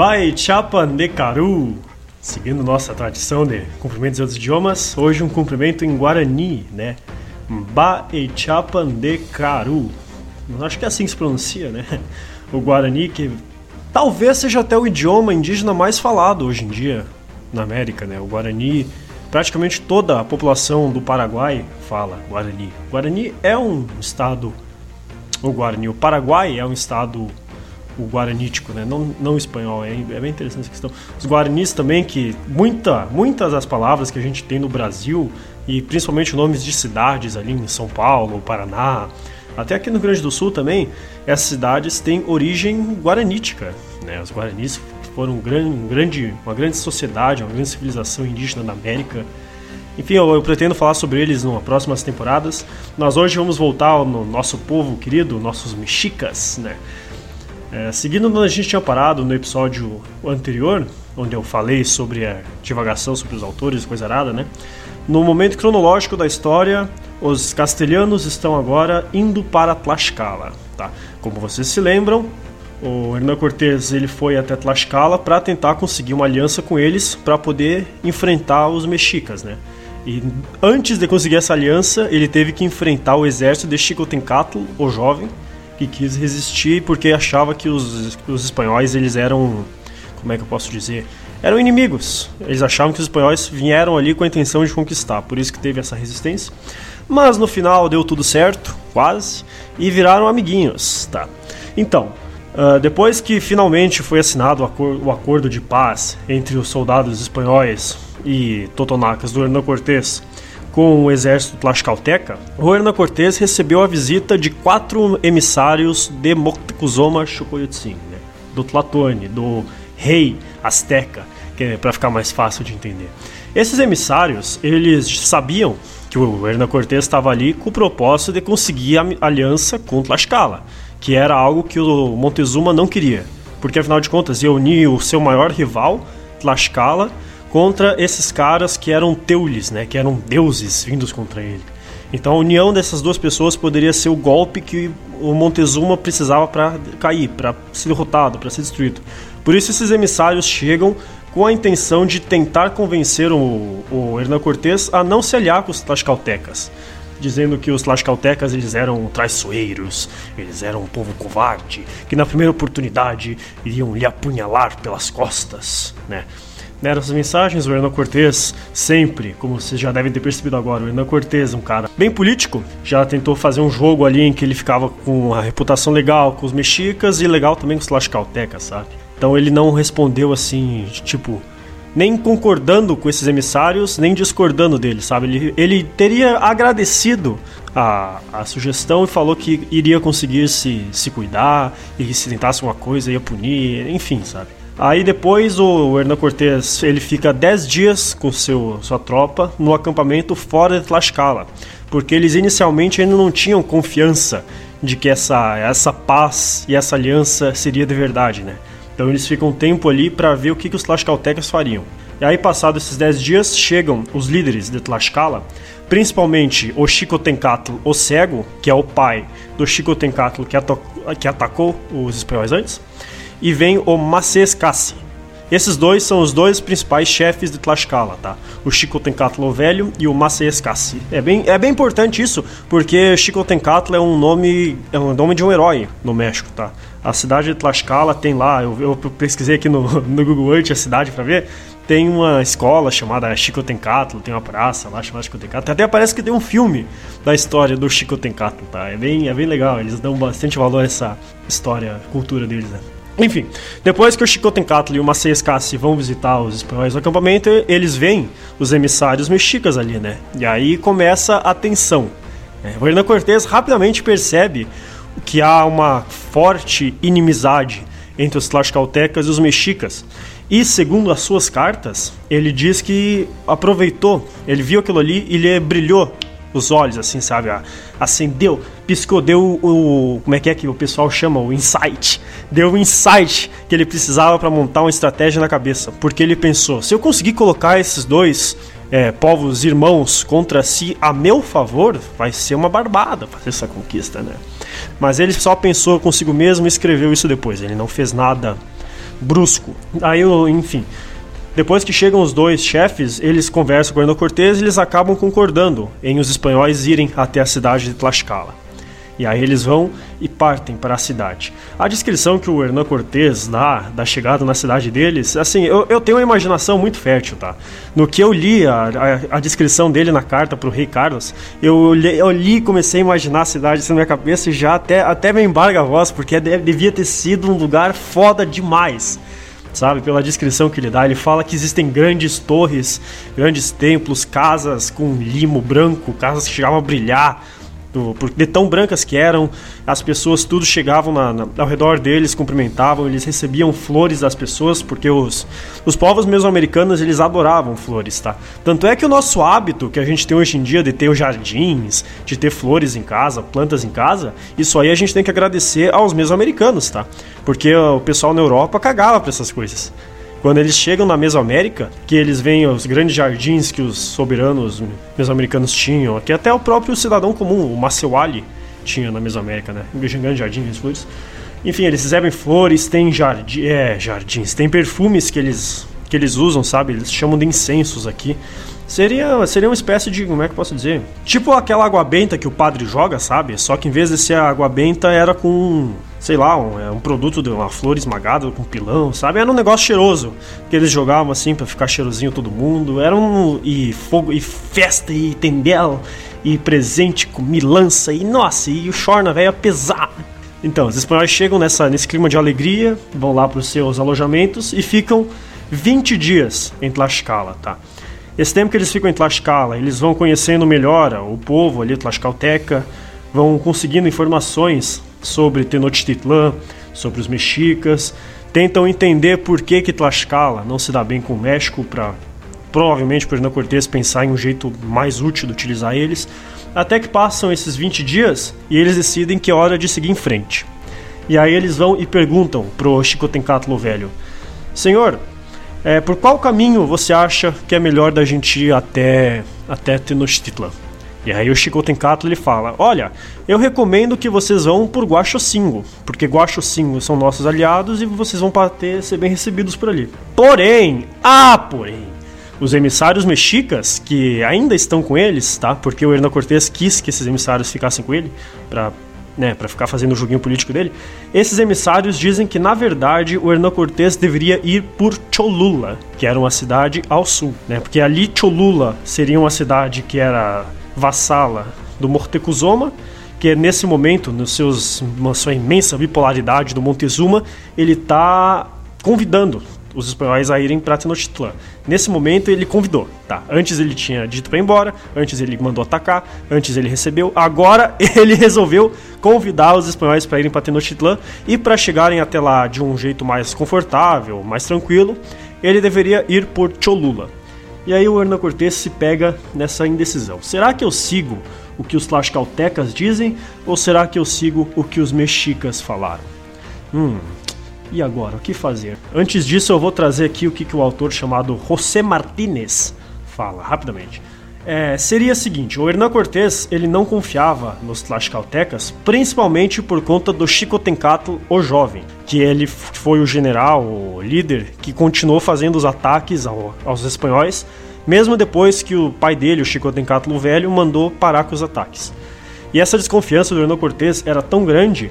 Bai Chapan de Caru. Seguindo nossa tradição de cumprimentos em outros idiomas, hoje um cumprimento em Guarani, né? Bai Chapan de Caru. Acho que é assim que se pronuncia, né? O Guarani, que talvez seja até o idioma indígena mais falado hoje em dia na América, né? O Guarani, praticamente toda a população do Paraguai fala Guarani. O Guarani é um estado. O Guarani, o Paraguai é um estado o guaranítico, né? não, não espanhol. É, é bem interessante essa questão. Os guaranis também, que muita, muitas das palavras que a gente tem no Brasil, e principalmente nomes de cidades ali em São Paulo, Paraná, até aqui no Rio Grande do Sul também, essas cidades têm origem guaranítica. Né? Os guaranis foram um grande, um grande, uma grande sociedade, uma grande civilização indígena da América. Enfim, eu, eu, pretendo falar sobre eles nas próximas temporadas. Nós hoje vamos voltar no nosso povo querido, nossos mexicas, né? É, seguindo onde a gente tinha parado no episódio anterior, onde eu falei sobre a divagação sobre os autores, coisa arada, né? No momento cronológico da história, os castelhanos estão agora indo para Tlaxcala, tá? Como vocês se lembram, o Hernán Cortés ele foi até Tlaxcala para tentar conseguir uma aliança com eles para poder enfrentar os mexicas, né? E antes de conseguir essa aliança, ele teve que enfrentar o exército de Xicotencatl, o jovem, que quis resistir porque achava que os, os espanhóis eles eram, como é que eu posso dizer, eram inimigos. Eles achavam que os espanhóis vieram ali com a intenção de conquistar, por isso que teve essa resistência. Mas no final deu tudo certo, quase, e viraram amiguinhos, tá? Então, uh, depois que finalmente foi assinado o, acor o, acordo de paz entre os soldados espanhóis e totonacas do Hernán Cortés com o exército tlaxcalteca, Hernán Cortés recebeu a visita de quatro emissários de Moctezuma Xocoyotzin, né? do Tlatone, do rei azteca, que é para ficar mais fácil de entender. Esses emissários, eles sabiam que o Hernán Cortés estava ali com o propósito de conseguir a aliança com Tlaxcala, que era algo que o Montezuma não queria, porque afinal de contas ia unir o seu maior rival, Tlaxcala, contra esses caras que eram teules, né, que eram deuses vindos contra ele. Então a união dessas duas pessoas poderia ser o golpe que o Montezuma precisava para cair, para ser derrotado, para ser destruído. Por isso esses emissários chegam com a intenção de tentar convencer o, o Hernán Cortés a não se aliar com os tlaxcaltecas, dizendo que os tlaxcaltecas eles eram traiçoeiros, eles eram um povo covarde, que na primeira oportunidade iriam lhe apunhalar pelas costas, né? Nessas mensagens, o Hernán Cortés sempre, como vocês já devem ter percebido agora, o Hernán Cortés, um cara bem político, já tentou fazer um jogo ali em que ele ficava com uma reputação legal com os mexicas e legal também com os tlaxcaltecas, sabe? Então ele não respondeu assim, tipo, nem concordando com esses emissários, nem discordando deles, sabe? Ele, ele teria agradecido a, a sugestão e falou que iria conseguir se, se cuidar e se tentasse uma coisa ia punir, enfim, sabe? Aí depois o Hernán Cortés ele fica 10 dias com seu, sua tropa no acampamento fora de Tlaxcala, porque eles inicialmente ainda não tinham confiança de que essa, essa paz e essa aliança seria de verdade, né? Então eles ficam um tempo ali para ver o que, que os Tlaxcaltecas fariam. E aí, passados esses 10 dias, chegam os líderes de Tlaxcala, principalmente o Xicotencatl, o Cego, que é o pai do Xicotencatl que, que atacou os espanhóis antes, e vem o Macescassi. Esses dois são os dois principais chefes de Tlaxcala, tá? O Xicotencatl o Velho e o Macescassi. É bem, é bem importante isso, porque Xicotencatl é um nome é um nome de um herói no México, tá? A cidade de Tlaxcala tem lá, eu, eu pesquisei aqui no, no Google Earth a cidade para ver, tem uma escola chamada Xicotencatl, tem uma praça lá chamada Xicotencatl. Até parece que tem um filme da história do Xicotencatl, tá? É bem, é bem legal, eles dão bastante valor a essa história, cultura deles, né? Enfim, depois que o Xicotencatl e o Maceias Cassi vão visitar os espanhóis no acampamento, eles veem os emissários mexicas ali, né? E aí começa a tensão. É, o Hernan Cortés rapidamente percebe que há uma forte inimizade entre os tlaxcaltecas e os mexicas. E segundo as suas cartas, ele diz que aproveitou, ele viu aquilo ali e ele brilhou os olhos, assim, sabe? Acendeu, piscou, deu o. Como é que é que o pessoal chama? O insight. Deu o insight que ele precisava para montar uma estratégia na cabeça. Porque ele pensou: se eu conseguir colocar esses dois é, povos irmãos contra si a meu favor, vai ser uma barbada fazer essa conquista, né? Mas ele só pensou consigo mesmo e escreveu isso depois. Ele não fez nada brusco. Aí, enfim, depois que chegam os dois chefes, eles conversam com o Hernán Cortés e eles acabam concordando em os espanhóis irem até a cidade de Tlaxcala. E aí eles vão e partem para a cidade. A descrição que o Hernán Cortés dá da chegada na cidade deles, assim, eu, eu tenho uma imaginação muito fértil, tá? No que eu li a, a, a descrição dele na carta para o rei Carlos, eu, eu li e comecei a imaginar a cidade assim na minha cabeça e já até, até me embarga a voz, porque devia ter sido um lugar foda demais sabe? Pela descrição que ele dá, ele fala que existem grandes torres, grandes templos, casas com limo branco, casas que chegavam a brilhar, de tão brancas que eram, as pessoas tudo chegavam na, na, ao redor deles, cumprimentavam, eles recebiam flores das pessoas, porque os, os povos mesoamericanos eles adoravam flores, tá? Tanto é que o nosso hábito que a gente tem hoje em dia de ter jardins, de ter flores em casa, plantas em casa, isso aí a gente tem que agradecer aos mesoamericanos, tá? Porque o pessoal na Europa cagava para essas coisas. Quando eles chegam na Mesoamérica, que eles veem os grandes jardins que os soberanos mesoamericanos tinham, que até o próprio cidadão comum, o Maceuali, tinha na Mesoamérica, né? Um grande jardim de flores. Enfim, eles recebem flores, tem jardim, é, jardins, tem perfumes que eles, que eles usam, sabe? Eles chamam de incensos aqui. Seria, seria uma espécie de, como é que eu posso dizer? Tipo aquela água benta que o padre joga, sabe? Só que em vez de ser água benta, era com, sei lá, um, é um produto de uma flor esmagada com pilão, sabe? Era um negócio cheiroso que eles jogavam assim para ficar cheirosinho todo mundo. Era um. e fogo, e festa, e tendel, e presente com milança, e nossa, e o chorna velho pesado. Então, os espanhóis chegam nessa, nesse clima de alegria, vão lá para os seus alojamentos e ficam 20 dias em Tlaxcala, tá? Esse tempo que eles ficam em Tlaxcala, eles vão conhecendo melhor o povo ali, Tlaxcalteca, vão conseguindo informações sobre Tenochtitlan, sobre os mexicas, tentam entender por que que Tlaxcala não se dá bem com o México para provavelmente por Hernán Cortés pensar em um jeito mais útil de utilizar eles, até que passam esses 20 dias e eles decidem que é hora de seguir em frente. E aí eles vão e perguntam pro Xicotencatlo velho: Senhor, é, por qual caminho você acha que é melhor da gente ir até, até Tenochtitlan? E aí o Chico Tenkato ele fala: Olha, eu recomendo que vocês vão por Guaxocingo, porque Guaxocingo são nossos aliados e vocês vão ter, ser bem recebidos por ali. Porém, ah, porém, os emissários mexicas que ainda estão com eles, tá? Porque o Hernán Cortés quis que esses emissários ficassem com ele para né, para ficar fazendo o joguinho político dele, esses emissários dizem que na verdade o Hernán Cortés deveria ir por Cholula, que era uma cidade ao sul, né? Porque ali Cholula seria uma cidade que era vassala do Mortecuzoma, que é nesse momento, nos seus, na sua imensa bipolaridade do Montezuma, ele está convidando os espanhóis a irem para Tenochtitlan. Nesse momento ele convidou, tá? Antes ele tinha dito para ir embora, antes ele mandou atacar, antes ele recebeu, agora ele resolveu convidar os espanhóis para irem para Tenochtitlan e para chegarem até lá de um jeito mais confortável, mais tranquilo, ele deveria ir por Cholula. E aí o Hernán Cortés se pega nessa indecisão. Será que eu sigo o que os tlaxcaltecas dizem ou será que eu sigo o que os mexicas falaram? Hum, e agora, o que fazer? Antes disso, eu vou trazer aqui o que, que o autor chamado José Martínez fala, rapidamente. É, seria o seguinte, o Hernán Cortés ele não confiava nos tlaxcaltecas, principalmente por conta do Xicotencatl o Jovem, que ele foi o general, o líder, que continuou fazendo os ataques ao, aos espanhóis, mesmo depois que o pai dele, o Xicotencatl o Velho, mandou parar com os ataques. E essa desconfiança do Hernán Cortés era tão grande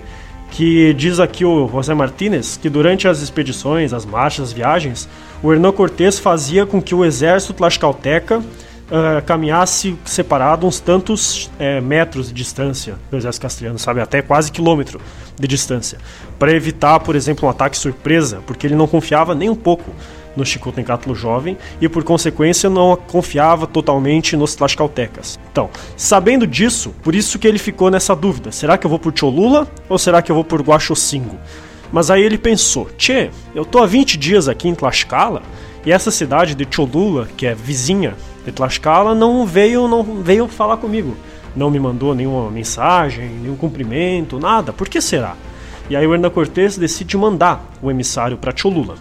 que diz aqui o José Martínez que durante as expedições, as marchas, as viagens, o Hernán Cortés fazia com que o exército tlaxcalteca uh, caminhasse separado uns tantos uh, metros de distância do exército castelhano, sabe, até quase quilômetro de distância, para evitar, por exemplo, um ataque surpresa, porque ele não confiava nem um pouco no Xicotencatlo jovem e, por consequência, não confiava totalmente nos Tlaxcaltecas. Então, sabendo disso, por isso que ele ficou nessa dúvida: será que eu vou por Cholula ou será que eu vou por Guaxocingo? Mas aí ele pensou: Tchê, eu tô há 20 dias aqui em Tlaxcala e essa cidade de Cholula, que é vizinha de Tlaxcala, não veio, não veio falar comigo. Não me mandou nenhuma mensagem, nenhum cumprimento, nada. Por que será? E aí o Hernán Cortés decide mandar o emissário para Cholula.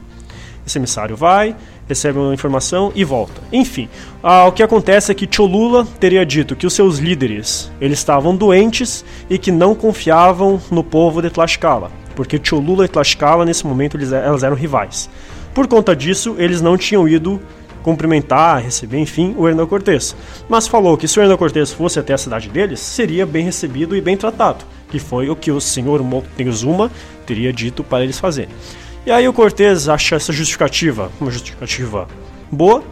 Esse emissário vai, recebe uma informação e volta. Enfim, ah, o que acontece é que Cholula teria dito que os seus líderes eles estavam doentes e que não confiavam no povo de Tlaxcala. porque Cholula e Tlaxcala nesse momento eles, elas eram rivais. Por conta disso, eles não tinham ido cumprimentar, receber, enfim, o Hernán Cortés. Mas falou que se o Hernán Cortés fosse até a cidade deles, seria bem recebido e bem tratado, que foi o que o senhor Moctezuma teria dito para eles fazerem. E aí o Cortés acha essa justificativa uma justificativa boa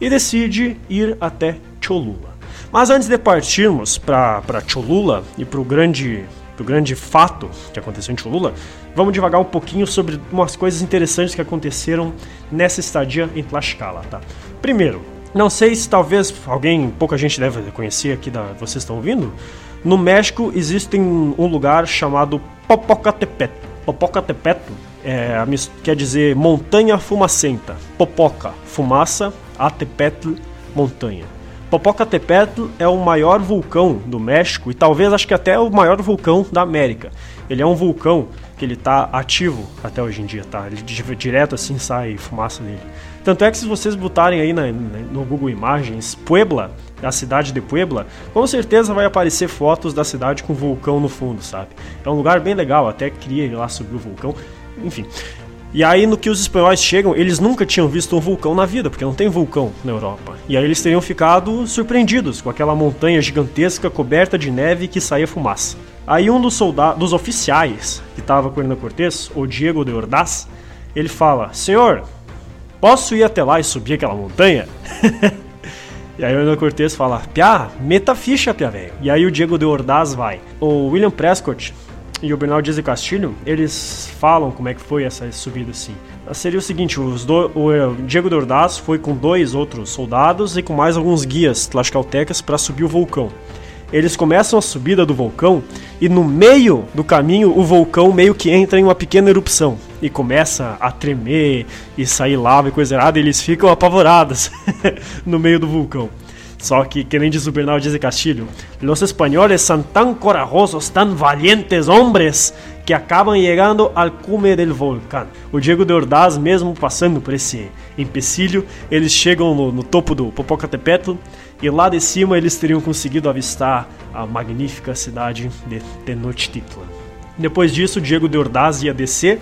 e decide ir até Cholula. Mas antes de partirmos para Cholula e para o grande do grande fato que aconteceu em Cholula, vamos devagar um pouquinho sobre umas coisas interessantes que aconteceram nessa estadia em Tlaxcala, tá? Primeiro, não sei se talvez alguém, pouca gente deve conhecer aqui da vocês estão ouvindo, no México existe um lugar chamado Popocatépetl. Popocatépetl é, quer dizer montanha fumacenta. Popoca, fumaça, Atepetl, montanha. Popocatépetl é o maior vulcão do México e talvez acho que até o maior vulcão da América. Ele é um vulcão que ele está ativo até hoje em dia, tá? Ele direto assim sai fumaça dele. Tanto é que se vocês botarem aí na, no Google Imagens Puebla, a cidade de Puebla, com certeza vai aparecer fotos da cidade com vulcão no fundo, sabe? É um lugar bem legal, até queria ir lá subir o vulcão. Enfim, e aí, no que os espanhóis chegam, eles nunca tinham visto um vulcão na vida, porque não tem vulcão na Europa. E aí eles teriam ficado surpreendidos com aquela montanha gigantesca coberta de neve que saía fumaça. Aí um dos soldados, dos oficiais que estava com Hernán Cortés, o Diego de Ordaz, ele fala: Senhor, posso ir até lá e subir aquela montanha? e aí o Hernán Cortés fala: Piá, meta ficha, Piá, velho. E aí o Diego de Ordaz vai. O William Prescott e o Bernal Dias de Castilho, eles falam como é que foi essa subida assim. Seria o seguinte, os do, o eh, Diego de Ordaz foi com dois outros soldados e com mais alguns guias tlaxcaltecas para subir o vulcão. Eles começam a subida do vulcão e no meio do caminho o vulcão meio que entra em uma pequena erupção e começa a tremer e sair lava e coisa errada, e eles ficam apavorados no meio do vulcão. Só que, que nem diz o Bernal diz de Castilho, los espanhóis são tão corajosos, tão valientes homens, que acabam chegando ao cume del volcán. O Diego de Ordaz, mesmo passando por esse empecilho, eles chegam no, no topo do Popocatépetl e lá de cima eles teriam conseguido avistar a magnífica cidade de Tenochtitlan. Depois disso, Diego de Ordaz ia descer,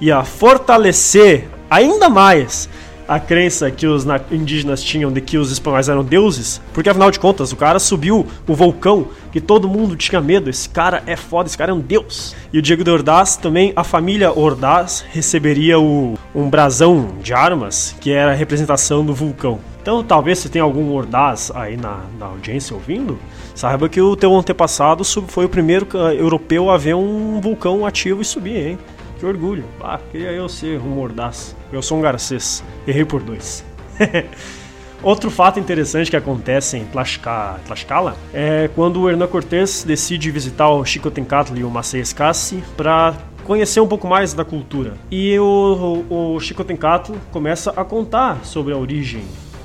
ia fortalecer ainda mais a crença que os indígenas tinham de que os espanhóis eram deuses, porque afinal de contas o cara subiu o vulcão que todo mundo tinha medo. Esse cara é foda, esse cara é um deus. E o Diego de Ordaz também, a família Ordaz receberia o, um brasão de armas que era a representação do vulcão. Então, talvez se tem algum Ordaz aí na, na audiência ouvindo, saiba que o teu antepassado foi o primeiro uh, europeu a ver um vulcão ativo e subir, hein? Que orgulho. Ah, queria eu ser um mordaz. Eu sou um garcês. Errei por dois. Outro fato interessante que acontece em Tlaxcala é quando o Hernán Cortés decide visitar o Xicotencatl e o Maceiascassi para conhecer um pouco mais da cultura. E o, o, o começa a contar sobre a origem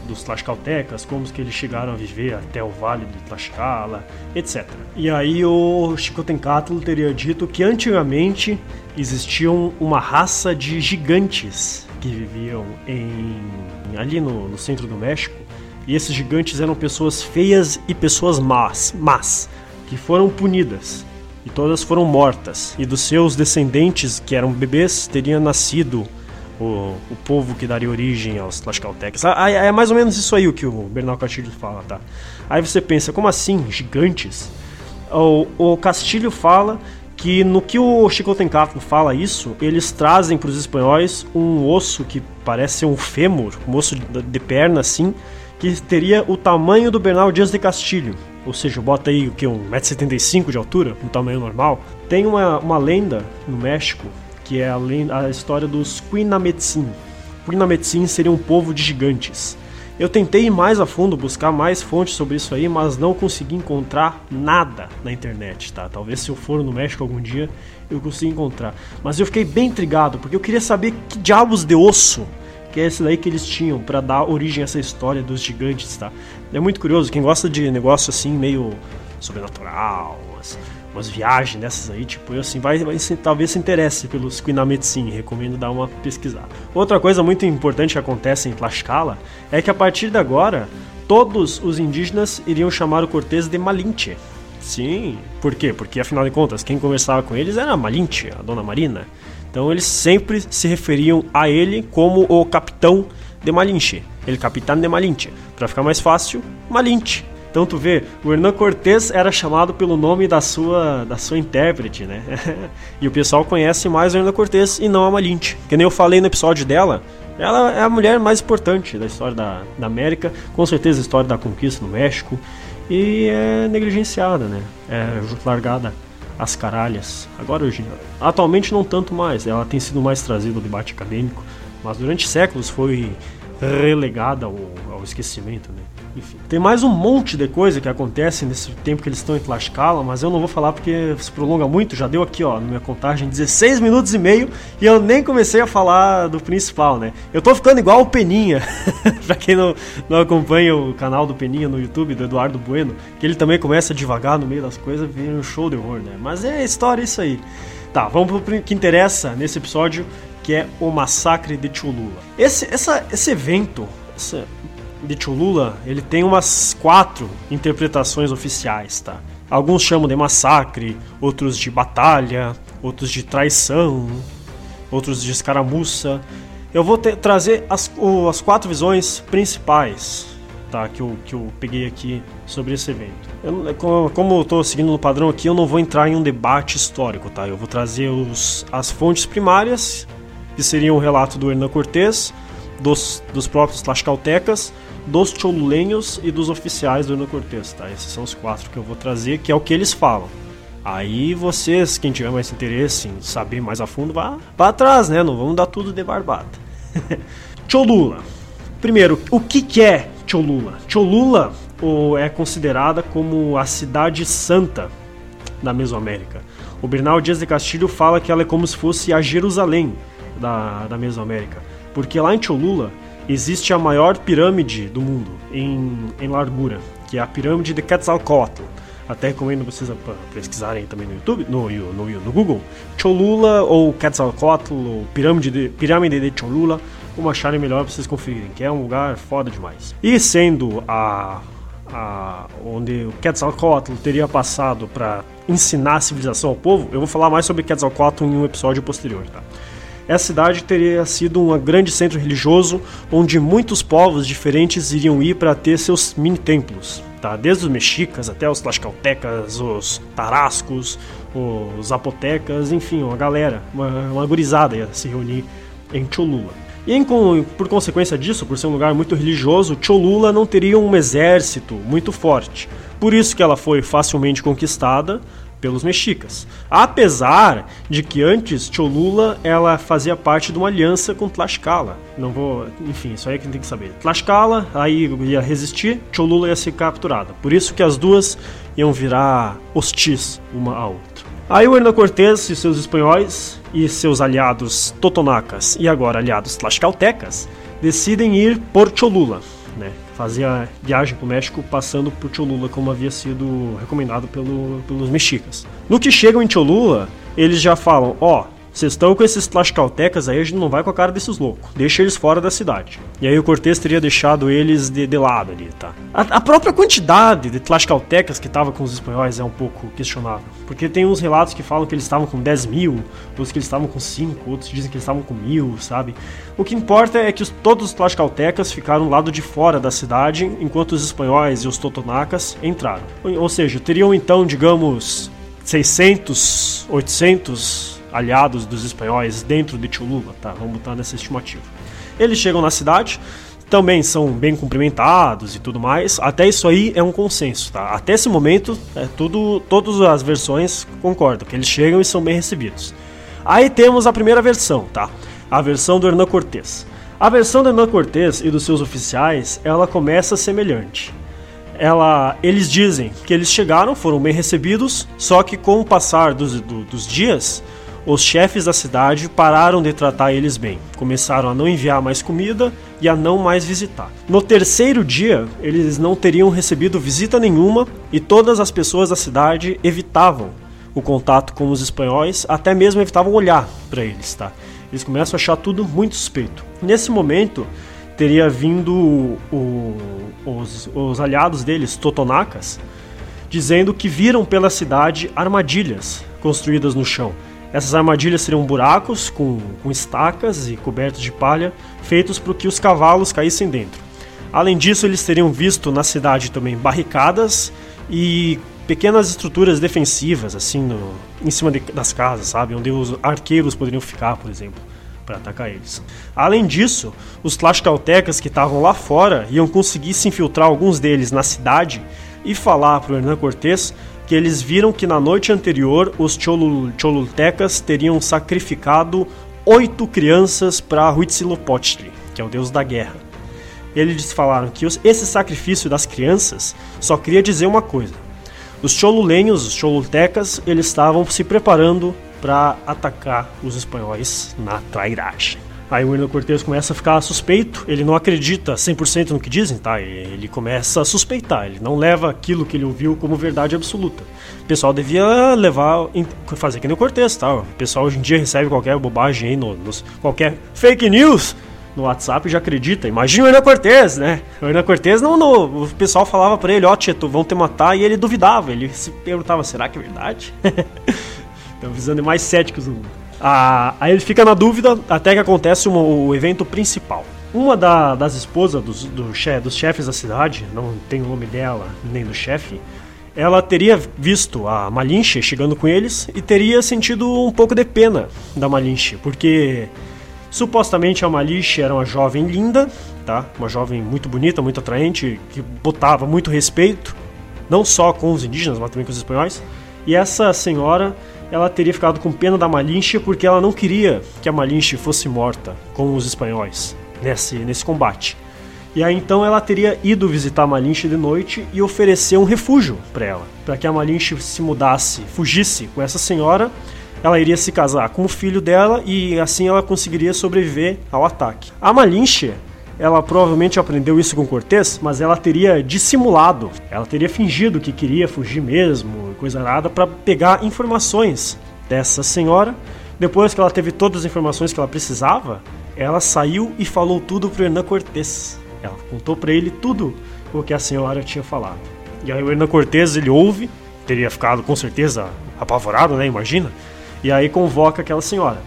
dos Tlaxcaltecas, como que eles chegaram a viver até o Vale de Tlaxcala, etc. E aí o Xicotencatl teria dito que antigamente existiam uma raça de gigantes que viviam em ali no, no centro do México, e esses gigantes eram pessoas feias e pessoas más, más, que foram punidas e todas foram mortas. E dos seus descendentes, que eram bebês, teria nascido o, o povo que daria origem aos Tlaxcaltecas. Ah, é mais ou menos isso aí o que o Bernal Castilho fala, tá? Aí você pensa, como assim, gigantes? O, o Castilho fala que no que o Chico fala isso, eles trazem para os espanhóis um osso que parece um fêmur, um osso de, de perna assim, que teria o tamanho do Bernal Dias de Castilho. Ou seja, bota aí o que? 1,75m de altura, um tamanho normal. Tem uma, uma lenda no México que é a, história dos Quinametsin. Quinametsin seria um povo de gigantes. Eu tentei ir mais a fundo, buscar mais fontes sobre isso aí, mas não consegui encontrar nada na internet, tá? Talvez se eu for no México algum dia eu consiga encontrar. Mas eu fiquei bem intrigado, porque eu queria saber que diabos de osso que é esse daí que eles tinham para dar origem a essa história dos gigantes, tá? É muito curioso, quem gosta de negócio assim meio sobrenatural, umas viagens dessas aí, tipo, eu assim, vai, vai talvez se interesse pelos Quinametsin, recomendo dar uma pesquisada. Outra coisa muito importante que acontece em Tlaxcala é que a partir de agora, todos os indígenas iriam chamar o Cortês de Malinche. Sim. Por quê? Porque afinal de contas, quem conversava com eles era a Malinche, a dona Marina. Então eles sempre se referiam a ele como o capitão de Malinche. Ele capitão de Malinche. Para ficar mais fácil, Malinche. Então tu vê, o Hernan Cortés era chamado pelo nome da sua, da sua intérprete, né? e o pessoal conhece mais o Hernan Cortés e não a Malinche. Que nem eu falei no episódio dela, ela é a mulher mais importante da história da, da América, com certeza a história da conquista no México, e é negligenciada, né? É largada às caralhas. Agora hoje, atualmente não tanto mais, ela tem sido mais trazida ao debate acadêmico, mas durante séculos foi relegada ao, ao esquecimento, né? Enfim, tem mais um monte de coisa que acontece nesse tempo que eles estão em Tlaxcala, mas eu não vou falar porque se prolonga muito. Já deu aqui, ó, na minha contagem, 16 minutos e meio e eu nem comecei a falar do principal, né? Eu tô ficando igual o Peninha, pra quem não, não acompanha o canal do Peninha no YouTube, do Eduardo Bueno, que ele também começa devagar no meio das coisas, vira um show de horror, né? Mas é história isso aí. Tá, vamos pro que interessa nesse episódio, que é o massacre de Cholula. Esse, essa, esse evento, essa, de Cholula, ele tem umas quatro interpretações oficiais, tá? Alguns chamam de massacre, outros de batalha, outros de traição, outros de escaramuça. Eu vou ter, trazer as, as quatro visões principais tá, que, eu, que eu peguei aqui sobre esse evento. Eu, como eu estou seguindo no padrão aqui, eu não vou entrar em um debate histórico, tá? Eu vou trazer os, as fontes primárias, que seriam o relato do Hernan Cortés, dos, dos próprios tlaxcaltecas, dos cholulenhos e dos oficiais do Cortés, tá? Esses são os quatro que eu vou trazer, que é o que eles falam. Aí vocês, quem tiver mais interesse em saber mais a fundo, vá para atrás, né? Não vamos dar tudo de barbada. Cholula. Primeiro, o que, que é Cholula? Cholula ou é considerada como a cidade santa da Mesoamérica. O Bernal Dias de Castilho fala que ela é como se fosse a Jerusalém da, da Mesoamérica, porque lá em Cholula existe a maior pirâmide do mundo em, em largura, que é a pirâmide de Quetzalcoatl. Até recomendo vocês pesquisarem também no YouTube, no, no, no Google, Cholula ou Quetzalcoatl ou pirâmide de, pirâmide de Cholula, como acharem melhor para vocês conferirem, que é um lugar foda demais. E sendo a, a onde o Quetzalcoatl teria passado para ensinar a civilização ao povo, eu vou falar mais sobre Quetzalcoatl em um episódio posterior, tá? Essa cidade teria sido um grande centro religioso onde muitos povos diferentes iriam ir para ter seus mini templos, tá? Desde os mexicas até os tlaxcaltecas, os tarascos, os zapotecas, enfim, uma galera, uma, uma gurizada ia se reunir em Cholula. E em, por consequência disso, por ser um lugar muito religioso, Cholula não teria um exército muito forte. Por isso que ela foi facilmente conquistada pelos mexicas. Apesar de que antes Cholula ela fazia parte de uma aliança com Tlaxcala. Não vou, enfim, isso aí é que tem que saber. Tlaxcala aí ia resistir, Cholula ia ser capturada. Por isso que as duas iam virar hostis uma à outra. Aí o Hernan Cortés e seus espanhóis e seus aliados totonacas e agora aliados tlaxcaltecas decidem ir por Cholula, né? Fazia viagem para o México passando por Cholula, como havia sido recomendado pelo, pelos mexicas. No que chegam em Cholula, eles já falam: ó, oh, vocês estão com esses tlaxcaltecas aí, a gente não vai com a cara desses loucos. Deixa eles fora da cidade. E aí o Cortez teria deixado eles de, de lado ali, tá? A, a própria quantidade de tlaxcaltecas que estava com os espanhóis é um pouco questionável. Porque tem uns relatos que falam que eles estavam com 10 mil, outros que eles estavam com 5, outros dizem que eles estavam com mil, sabe? O que importa é que os, todos os tlaxcaltecas ficaram lado de fora da cidade, enquanto os espanhóis e os totonacas entraram. Ou seja, teriam então, digamos, 600, 800 aliados dos espanhóis dentro de Cholula, tá? Vamos botar nessa estimativa. Eles chegam na cidade, também são bem cumprimentados e tudo mais. Até isso aí é um consenso, tá? Até esse momento, é tudo, todas as versões concordam que eles chegam e são bem recebidos. Aí temos a primeira versão, tá? A versão do Hernan Cortés. A versão do Hernan Cortés e dos seus oficiais, ela começa semelhante. Ela, eles dizem que eles chegaram, foram bem recebidos, só que com o passar dos, do, dos dias, os chefes da cidade pararam de tratar eles bem, começaram a não enviar mais comida e a não mais visitar. No terceiro dia, eles não teriam recebido visita nenhuma e todas as pessoas da cidade evitavam o contato com os espanhóis, até mesmo evitavam olhar para eles, tá? Eles começam a achar tudo muito suspeito. Nesse momento, teria vindo o, os, os aliados deles, Totonacas, dizendo que viram pela cidade armadilhas construídas no chão. Essas armadilhas seriam buracos com, com estacas e cobertos de palha, feitos para que os cavalos caíssem dentro. Além disso, eles teriam visto na cidade também barricadas e pequenas estruturas defensivas, assim, no, em cima de, das casas, sabe? Onde os arqueiros poderiam ficar, por exemplo, para atacar eles. Além disso, os Tlaxcaltecas que estavam lá fora iam conseguir se infiltrar alguns deles na cidade e falar para o Hernán Cortés que eles viram que na noite anterior os Cholul Cholultecas teriam sacrificado oito crianças para Huitzilopochtli, que é o deus da guerra. Eles falaram que esse sacrifício das crianças só queria dizer uma coisa. Os cholulenhos, os cholultecas, eles estavam se preparando para atacar os espanhóis na trairagem. Aí o Hernán Cortés começa a ficar suspeito, ele não acredita 100% no que dizem, tá? Ele começa a suspeitar, ele não leva aquilo que ele ouviu como verdade absoluta. O pessoal devia levar, fazer que nem o Cortés, tá? O pessoal hoje em dia recebe qualquer bobagem aí, no, qualquer fake news no WhatsApp já acredita. Imagina o Hernan Cortez, né? O Hernan Cortez, não, não, o pessoal falava para ele, ó, oh, Tieto, vão te matar, e ele duvidava, ele se perguntava, será que é verdade? Estão visando mais céticos no mundo. Ah, aí ele fica na dúvida até que acontece um, o evento principal. Uma da, das esposas dos, do che, dos chefes da cidade, não tem o nome dela nem do chefe, ela teria visto a Malinche chegando com eles e teria sentido um pouco de pena da Malinche, porque supostamente a Malinche era uma jovem linda, tá? Uma jovem muito bonita, muito atraente, que botava muito respeito, não só com os indígenas, mas também com os espanhóis. E essa senhora ela teria ficado com pena da Malinche porque ela não queria que a Malinche fosse morta com os espanhóis nesse, nesse combate. E aí então ela teria ido visitar a Malinche de noite e oferecer um refúgio para ela, para que a Malinche se mudasse, fugisse com essa senhora. Ela iria se casar com o filho dela e assim ela conseguiria sobreviver ao ataque. A Malinche ela provavelmente aprendeu isso com Cortez, mas ela teria dissimulado, ela teria fingido que queria fugir mesmo, coisa nada, para pegar informações dessa senhora. Depois que ela teve todas as informações que ela precisava, ela saiu e falou tudo para Hernan Cortez. Ela contou para ele tudo o que a senhora tinha falado. E aí o Hernan Cortez ele ouve, teria ficado com certeza apavorado, né? Imagina. E aí convoca aquela senhora.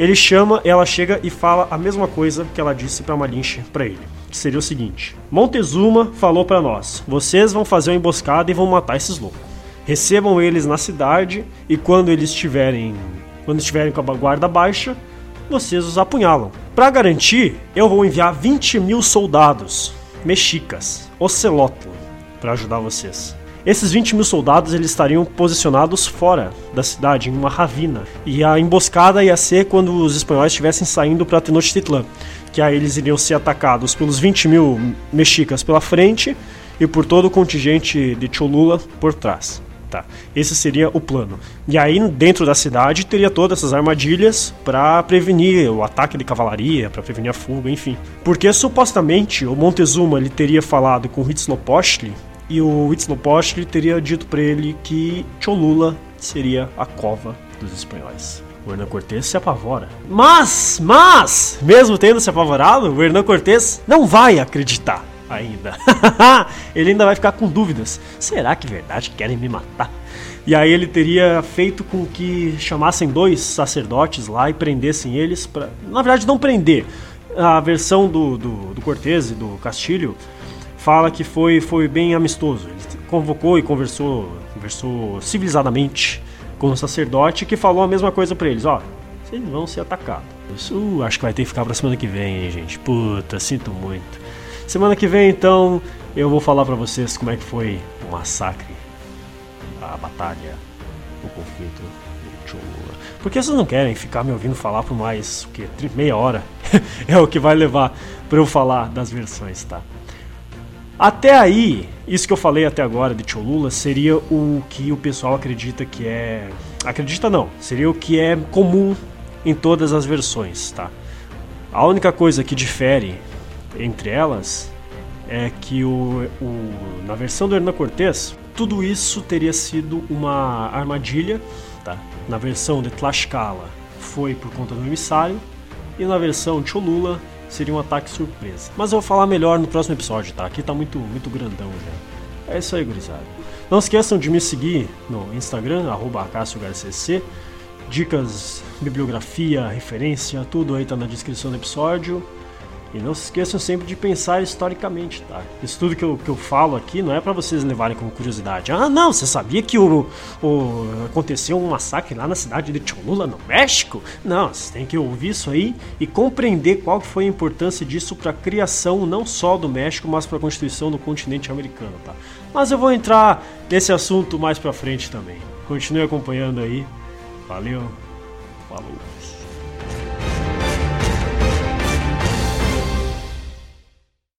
Ele chama, ela chega e fala a mesma coisa que ela disse para Malinche para ele. Que seria o seguinte: Montezuma falou para nós: vocês vão fazer uma emboscada e vão matar esses loucos. Recebam eles na cidade e quando eles estiverem, quando estiverem com a guarda baixa, vocês os apunhalam. Para garantir, eu vou enviar 20 mil soldados mexicas, Ocelotl, para ajudar vocês. Esses 20 mil soldados eles estariam posicionados fora da cidade, em uma ravina. E a emboscada ia ser quando os espanhóis estivessem saindo para Tenochtitlan. Que aí eles iriam ser atacados pelos 20 mil mexicas pela frente e por todo o contingente de Cholula por trás. Tá. Esse seria o plano. E aí, dentro da cidade, teria todas essas armadilhas para prevenir o ataque de cavalaria, para prevenir a fuga, enfim. Porque supostamente o Montezuma ele teria falado com Huitzilopochtli e o Huitzilopochtli teria dito para ele que Cholula seria a cova dos espanhóis. O Hernán Cortés se apavora. Mas, mas, mesmo tendo se apavorado, o Hernán Cortés não vai acreditar ainda. ele ainda vai ficar com dúvidas. Será que verdade querem me matar? E aí ele teria feito com que chamassem dois sacerdotes lá e prendessem eles para, na verdade, não prender. A versão do, do, do Cortés e do Castilho fala que foi, foi bem amistoso. Ele convocou e conversou, conversou civilizadamente com o sacerdote que falou a mesma coisa para eles, ó, vocês vão ser atacados. Isso acho que vai ter que ficar pra semana que vem, hein, gente. Puta, sinto muito. Semana que vem, então, eu vou falar para vocês como é que foi o massacre, a batalha, o conflito. Porque vocês não querem ficar me ouvindo falar por mais, o que, meia hora? é o que vai levar para eu falar das versões, tá? Até aí, isso que eu falei até agora de Cholula seria o que o pessoal acredita que é. Acredita não, seria o que é comum em todas as versões, tá? A única coisa que difere entre elas é que o, o, na versão do Hernan Cortés, tudo isso teria sido uma armadilha, tá? Na versão de Tlaxcala foi por conta do emissário, e na versão Cholula seria um ataque surpresa. Mas eu vou falar melhor no próximo episódio, tá? Aqui tá muito, muito grandão já. É isso aí, gurizada. Não esqueçam de me seguir no Instagram, arroba Dicas, bibliografia, referência, tudo aí tá na descrição do episódio. E não se esqueçam sempre de pensar historicamente, tá? Isso tudo que eu, que eu falo aqui não é para vocês levarem como curiosidade. Ah, não, você sabia que o, o, aconteceu um massacre lá na cidade de Cholula, no México? Não, vocês têm que ouvir isso aí e compreender qual foi a importância disso para a criação não só do México, mas para a constituição do continente americano, tá? Mas eu vou entrar nesse assunto mais para frente também. Continue acompanhando aí. Valeu, falou.